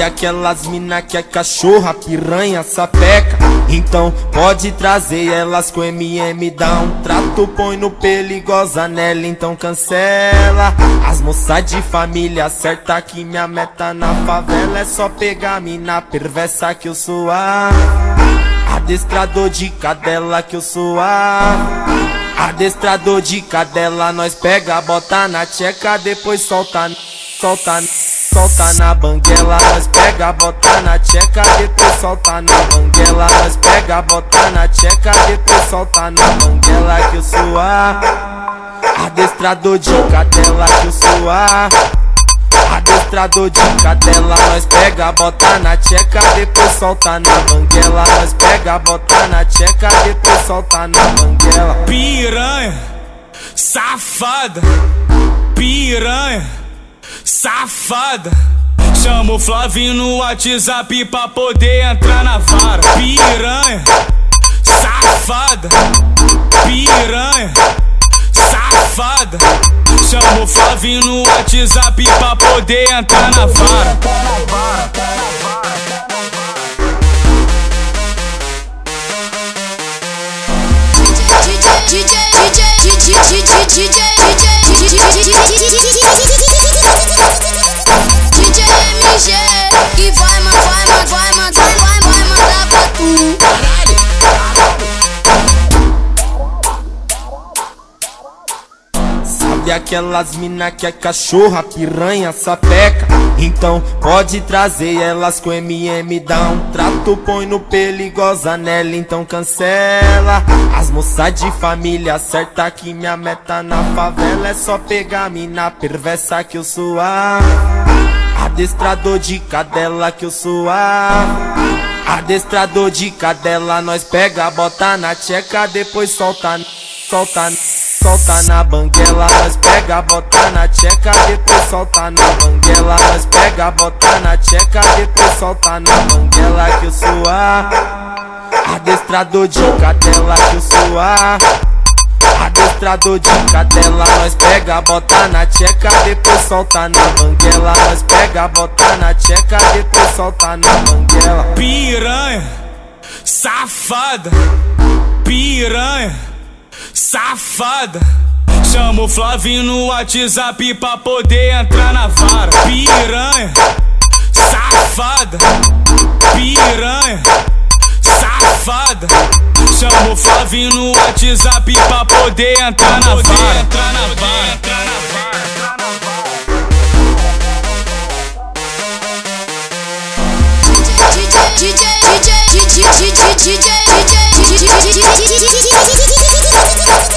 Sabe aquelas mina que é cachorra, piranha, sapeca? Então pode trazer elas com MM, dá um trato, põe no perigosa nela, então cancela. As moças de família certa que minha meta na favela é só pegar mina perversa que eu sou a Adestrador de cadela que eu sou a Adestrador de cadela, nós pega, bota na tcheca, depois solta, solta, solta na banguela. Nós pega, bota na tcheca, depois solta na banguela. Nós pega, bota na tcheca, depois solta na banguela. Que eu sou a adestrador de cadela, que eu sou a Adestrador de cadela, nós pega, bota na tcheca, depois solta na banguela. Nós pega, bota na tcheca, depois solta na banguela. Piranha, safada, piranha, safada. Chama o Flavinho no WhatsApp pra poder entrar na vara. Piranha, safada, piranha, safada. Chama o Flavinho no WhatsApp pra poder entrar na vara. DJ, DJ, DJ, DJ, Aquelas mina que é cachorra, piranha, sapeca? Então pode trazer elas com MM, dá um trato, põe no perigosa nela, então cancela. As moças de família certa que minha meta na favela é só pegar mina perversa que eu sou a Adestrador de cadela que eu sou a Adestrador de cadela, nós pega, bota na tcheca, depois solta, solta, solta na banguela. Nós pega, bota na tcheca, depois solta na banguela. Nós pega, bota na tcheca, depois solta na banguela. Que eu sou a Adestrador de cadela, que eu sou a Adestrador de cadela, nós pega, bota na tcheca, depois solta na banguela. Nós pega, bota na tcheca, depois solta na banguela. Piranha, safada, piranha, safada. Chama o Flavinho no WhatsApp pra poder entrar na vara. Piranha, safada, piranha, safada. Chama o Flavinho no WhatsApp pra poder entrar na vara. Entrar na vara, entrar na vara. DJ, DJ, DJ, DJ, DJ, DJ, All right.